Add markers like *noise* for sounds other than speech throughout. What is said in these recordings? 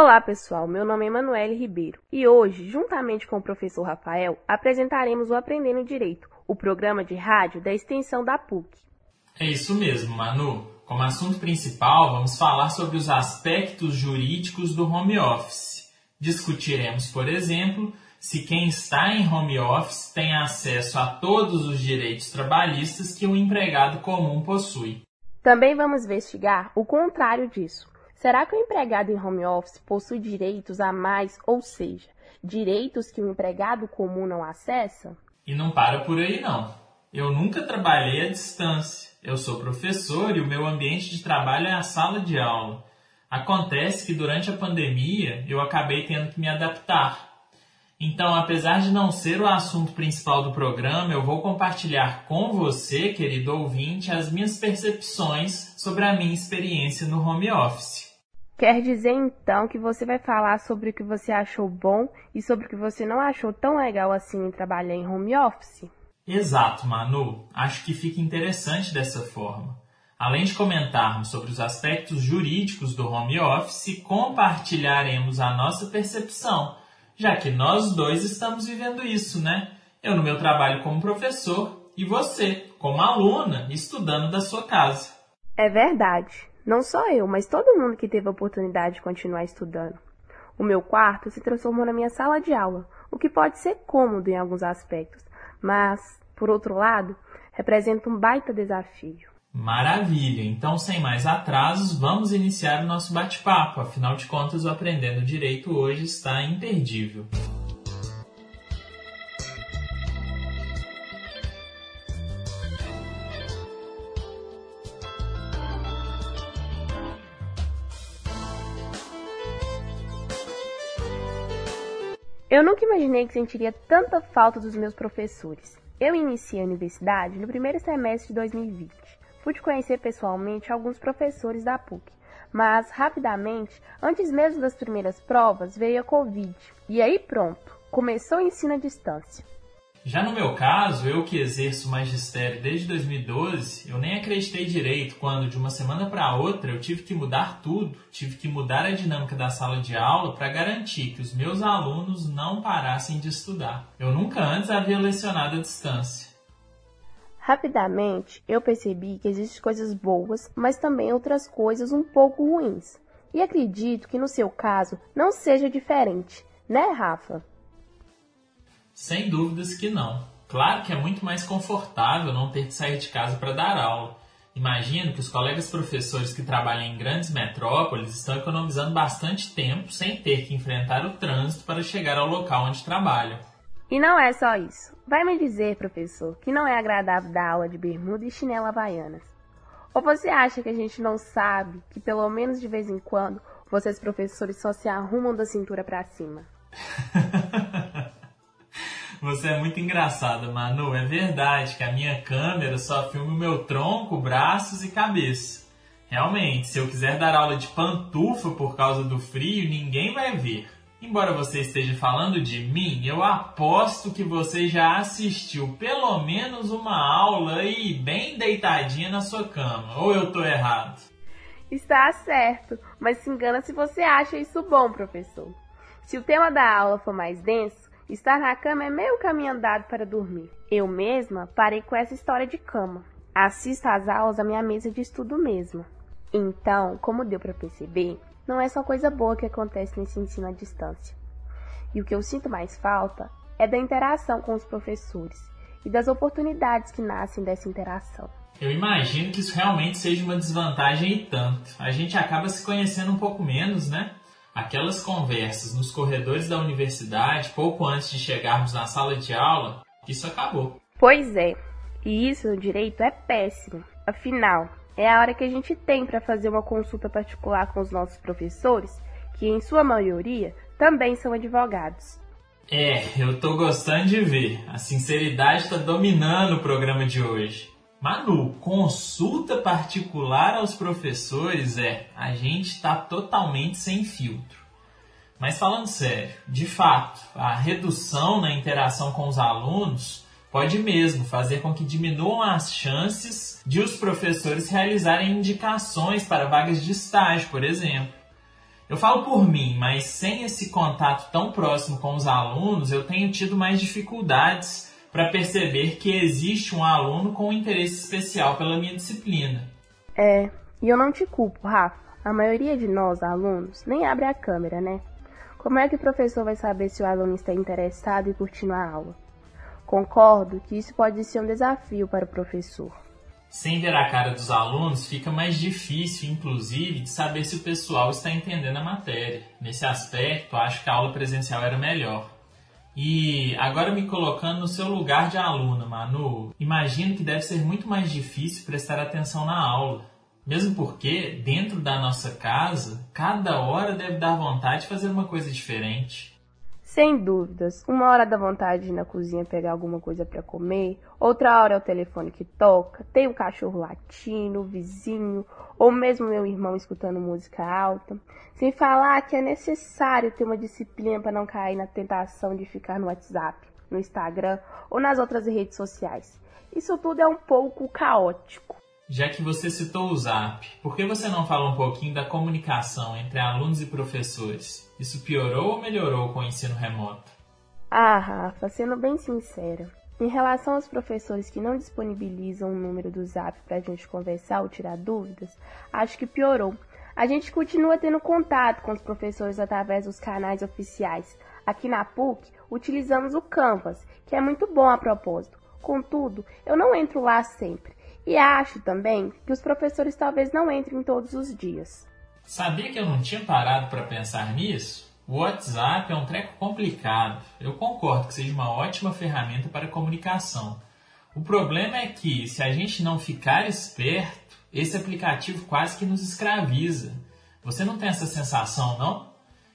Olá pessoal, meu nome é Emanuele Ribeiro e hoje, juntamente com o professor Rafael, apresentaremos o Aprendendo Direito, o programa de rádio da extensão da PUC. É isso mesmo, Manu. Como assunto principal, vamos falar sobre os aspectos jurídicos do home office. Discutiremos, por exemplo, se quem está em home office tem acesso a todos os direitos trabalhistas que um empregado comum possui. Também vamos investigar o contrário disso Será que o empregado em home office possui direitos a mais, ou seja, direitos que o empregado comum não acessa? E não para por aí não. Eu nunca trabalhei à distância. Eu sou professor e o meu ambiente de trabalho é a sala de aula. Acontece que durante a pandemia eu acabei tendo que me adaptar. Então, apesar de não ser o assunto principal do programa, eu vou compartilhar com você, querido ouvinte, as minhas percepções sobre a minha experiência no home office. Quer dizer então que você vai falar sobre o que você achou bom e sobre o que você não achou tão legal assim em trabalhar em home office? Exato, Manu. Acho que fica interessante dessa forma. Além de comentarmos sobre os aspectos jurídicos do home office, compartilharemos a nossa percepção, já que nós dois estamos vivendo isso, né? Eu no meu trabalho como professor e você, como aluna, estudando da sua casa. É verdade. Não só eu, mas todo mundo que teve a oportunidade de continuar estudando. O meu quarto se transformou na minha sala de aula, o que pode ser cômodo em alguns aspectos, mas, por outro lado, representa um baita desafio. Maravilha! Então, sem mais atrasos, vamos iniciar o nosso bate-papo. Afinal de contas, o Aprendendo Direito hoje está imperdível. Eu nunca imaginei que sentiria tanta falta dos meus professores. Eu iniciei a universidade no primeiro semestre de 2020. Pude conhecer pessoalmente alguns professores da PUC, mas rapidamente, antes mesmo das primeiras provas, veio a Covid. E aí pronto, começou o ensino à distância. Já no meu caso, eu que exerço magistério desde 2012, eu nem acreditei direito quando, de uma semana para outra, eu tive que mudar tudo, tive que mudar a dinâmica da sala de aula para garantir que os meus alunos não parassem de estudar. Eu nunca antes havia lecionado à distância. Rapidamente, eu percebi que existem coisas boas, mas também outras coisas um pouco ruins. E acredito que no seu caso não seja diferente, né, Rafa? Sem dúvidas que não. Claro que é muito mais confortável não ter que sair de casa para dar aula. Imagino que os colegas professores que trabalham em grandes metrópoles estão economizando bastante tempo sem ter que enfrentar o trânsito para chegar ao local onde trabalham. E não é só isso. Vai me dizer, professor, que não é agradável dar aula de bermuda e chinela havaianas. Ou você acha que a gente não sabe que pelo menos de vez em quando vocês professores só se arrumam da cintura para cima? *laughs* Você é muito engraçada, Manu. É verdade que a minha câmera só filma o meu tronco, braços e cabeça. Realmente, se eu quiser dar aula de pantufa por causa do frio, ninguém vai ver. Embora você esteja falando de mim, eu aposto que você já assistiu pelo menos uma aula aí bem deitadinha na sua cama. Ou eu tô errado? Está certo, mas se engana se você acha isso bom, professor. Se o tema da aula for mais denso, Estar na cama é meio caminho andado para dormir. Eu mesma parei com essa história de cama. Assisto às aulas à minha mesa de estudo mesmo. Então, como deu para perceber, não é só coisa boa que acontece nesse ensino à distância. E o que eu sinto mais falta é da interação com os professores e das oportunidades que nascem dessa interação. Eu imagino que isso realmente seja uma desvantagem e tanto. A gente acaba se conhecendo um pouco menos, né? Aquelas conversas nos corredores da universidade, pouco antes de chegarmos na sala de aula, isso acabou. Pois é, e isso no direito é péssimo. Afinal, é a hora que a gente tem para fazer uma consulta particular com os nossos professores, que em sua maioria também são advogados. É, eu tô gostando de ver. A sinceridade está dominando o programa de hoje. Manu, consulta particular aos professores é, a gente está totalmente sem filtro. Mas falando sério, de fato, a redução na interação com os alunos pode mesmo fazer com que diminuam as chances de os professores realizarem indicações para vagas de estágio, por exemplo. Eu falo por mim, mas sem esse contato tão próximo com os alunos, eu tenho tido mais dificuldades para perceber que existe um aluno com um interesse especial pela minha disciplina. É, e eu não te culpo, Rafa. A maioria de nós, alunos, nem abre a câmera, né? Como é que o professor vai saber se o aluno está interessado e curtindo a aula? Concordo que isso pode ser um desafio para o professor. Sem ver a cara dos alunos, fica mais difícil, inclusive, de saber se o pessoal está entendendo a matéria. Nesse aspecto, acho que a aula presencial era melhor. E agora me colocando no seu lugar de aluna, Manu, imagino que deve ser muito mais difícil prestar atenção na aula. Mesmo porque, dentro da nossa casa, cada hora deve dar vontade de fazer uma coisa diferente. Sem dúvidas, uma hora dá vontade de ir na cozinha pegar alguma coisa para comer, outra hora é o telefone que toca, tem o um cachorro latindo, o vizinho, ou mesmo meu irmão escutando música alta. Sem falar que é necessário ter uma disciplina para não cair na tentação de ficar no WhatsApp, no Instagram ou nas outras redes sociais. Isso tudo é um pouco caótico. Já que você citou o Zap, por que você não fala um pouquinho da comunicação entre alunos e professores? Isso piorou ou melhorou com o ensino remoto? Ah, Rafa, sendo bem sincera, em relação aos professores que não disponibilizam o número do Zap para a gente conversar ou tirar dúvidas, acho que piorou. A gente continua tendo contato com os professores através dos canais oficiais. Aqui na PUC, utilizamos o Canvas, que é muito bom a propósito. Contudo, eu não entro lá sempre. E acho também que os professores talvez não entrem todos os dias. Sabia que eu não tinha parado para pensar nisso? O WhatsApp é um treco complicado. Eu concordo que seja uma ótima ferramenta para comunicação. O problema é que, se a gente não ficar esperto, esse aplicativo quase que nos escraviza. Você não tem essa sensação, não?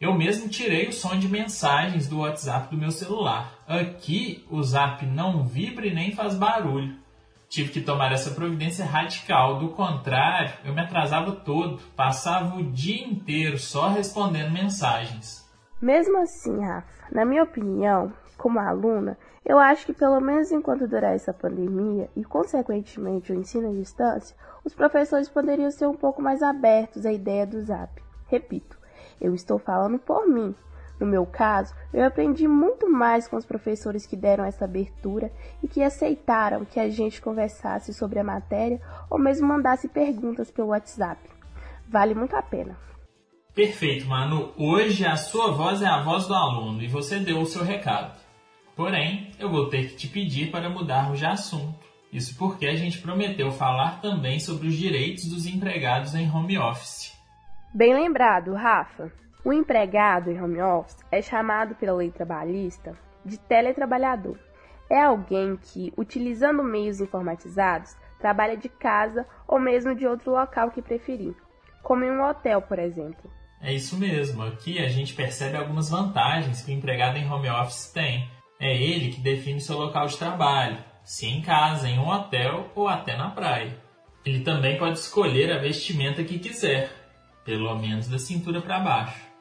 Eu mesmo tirei o som de mensagens do WhatsApp do meu celular. Aqui, o Zap não vibra e nem faz barulho tive que tomar essa providência radical. Do contrário, eu me atrasava todo, passava o dia inteiro só respondendo mensagens. Mesmo assim, Rafa, na minha opinião, como aluna, eu acho que pelo menos enquanto durar essa pandemia e, consequentemente, o ensino à distância, os professores poderiam ser um pouco mais abertos à ideia do Zap. Repito, eu estou falando por mim, no meu caso, eu aprendi muito mais com os professores que deram essa abertura e que aceitaram que a gente conversasse sobre a matéria ou mesmo mandasse perguntas pelo WhatsApp. Vale muito a pena. Perfeito, Manu. Hoje a sua voz é a voz do aluno e você deu o seu recado. Porém, eu vou ter que te pedir para mudarmos de assunto. Isso porque a gente prometeu falar também sobre os direitos dos empregados em home office. Bem lembrado, Rafa. O empregado em home office é chamado pela lei trabalhista de teletrabalhador. É alguém que, utilizando meios informatizados, trabalha de casa ou mesmo de outro local que preferir, como em um hotel, por exemplo. É isso mesmo. Aqui a gente percebe algumas vantagens que o empregado em home office tem. É ele que define seu local de trabalho, se em casa, em um hotel ou até na praia. Ele também pode escolher a vestimenta que quiser, pelo menos da cintura para baixo.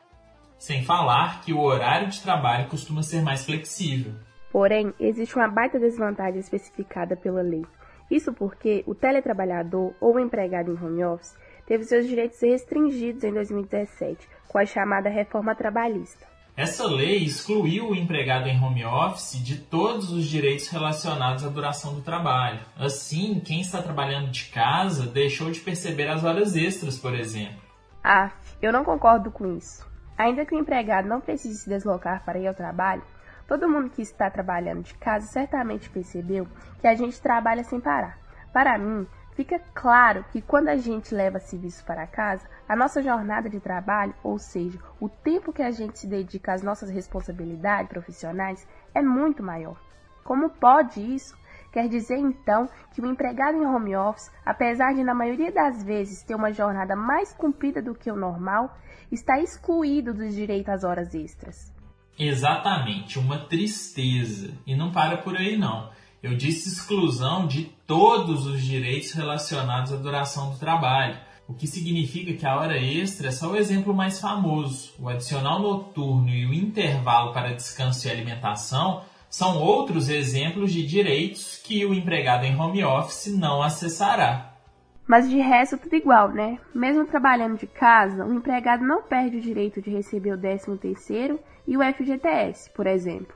Sem falar que o horário de trabalho costuma ser mais flexível. Porém, existe uma baita desvantagem especificada pela lei. Isso porque o teletrabalhador ou empregado em home office teve seus direitos restringidos em 2017 com a chamada reforma trabalhista. Essa lei excluiu o empregado em home office de todos os direitos relacionados à duração do trabalho. Assim, quem está trabalhando de casa deixou de perceber as horas extras, por exemplo. Ah, eu não concordo com isso. Ainda que o empregado não precise se deslocar para ir ao trabalho, todo mundo que está trabalhando de casa certamente percebeu que a gente trabalha sem parar. Para mim, fica claro que quando a gente leva serviço para casa, a nossa jornada de trabalho, ou seja, o tempo que a gente se dedica às nossas responsabilidades profissionais, é muito maior. Como pode isso? Quer dizer então que o empregado em home office, apesar de na maioria das vezes ter uma jornada mais comprida do que o normal, está excluído do direito às horas extras. Exatamente, uma tristeza. E não para por aí não. Eu disse exclusão de todos os direitos relacionados à duração do trabalho, o que significa que a hora extra é só o exemplo mais famoso. O adicional noturno e o intervalo para descanso e alimentação são outros exemplos de direitos que o empregado em home office não acessará. Mas de resto tudo igual, né? Mesmo trabalhando de casa, o empregado não perde o direito de receber o 13 terceiro e o FGTS, por exemplo.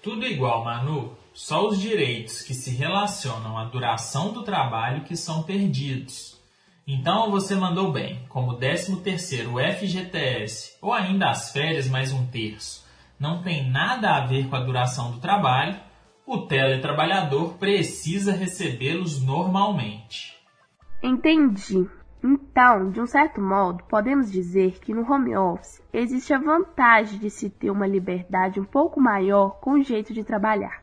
Tudo igual, Manu. Só os direitos que se relacionam à duração do trabalho que são perdidos. Então você mandou bem, como 13 terceiro FGTS ou ainda as férias mais um terço não tem nada a ver com a duração do trabalho, o teletrabalhador precisa recebê-los normalmente. Entendi. Então, de um certo modo, podemos dizer que no home office existe a vantagem de se ter uma liberdade um pouco maior com o jeito de trabalhar.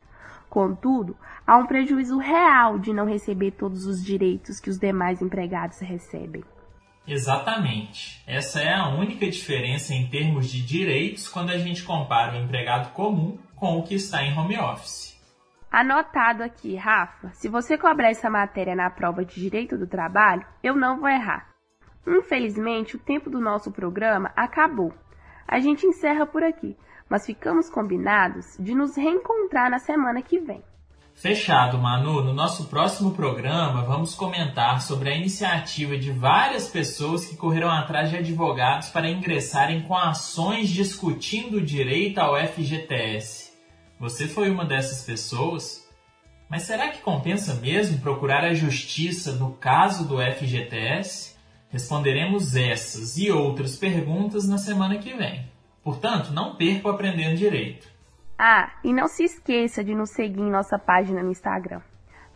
Contudo, há um prejuízo real de não receber todos os direitos que os demais empregados recebem. Exatamente. Essa é a única diferença em termos de direitos quando a gente compara o empregado comum com o que está em home office. Anotado aqui, Rafa. Se você cobrar essa matéria na prova de Direito do Trabalho, eu não vou errar. Infelizmente, o tempo do nosso programa acabou. A gente encerra por aqui, mas ficamos combinados de nos reencontrar na semana que vem. Fechado, Manu. No nosso próximo programa, vamos comentar sobre a iniciativa de várias pessoas que correram atrás de advogados para ingressarem com ações discutindo o direito ao FGTS. Você foi uma dessas pessoas? Mas será que compensa mesmo procurar a justiça no caso do FGTS? Responderemos essas e outras perguntas na semana que vem. Portanto, não perca o Aprendendo Direito. Ah, e não se esqueça de nos seguir em nossa página no Instagram,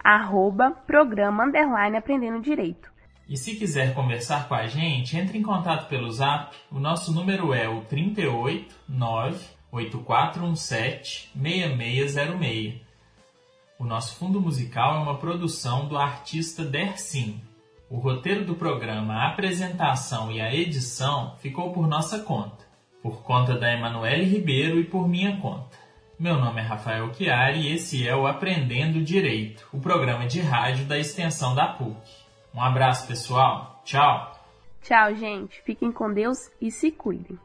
arroba programa underline Aprendendo Direito. E se quiser conversar com a gente, entre em contato pelo zap. O nosso número é o 389 8417-6606. O nosso fundo musical é uma produção do artista Dersim. O roteiro do programa, a apresentação e a edição ficou por nossa conta, por conta da Emanuele Ribeiro e por minha conta. Meu nome é Rafael Chiari e esse é o Aprendendo Direito, o programa de rádio da extensão da PUC. Um abraço, pessoal. Tchau. Tchau, gente. Fiquem com Deus e se cuidem.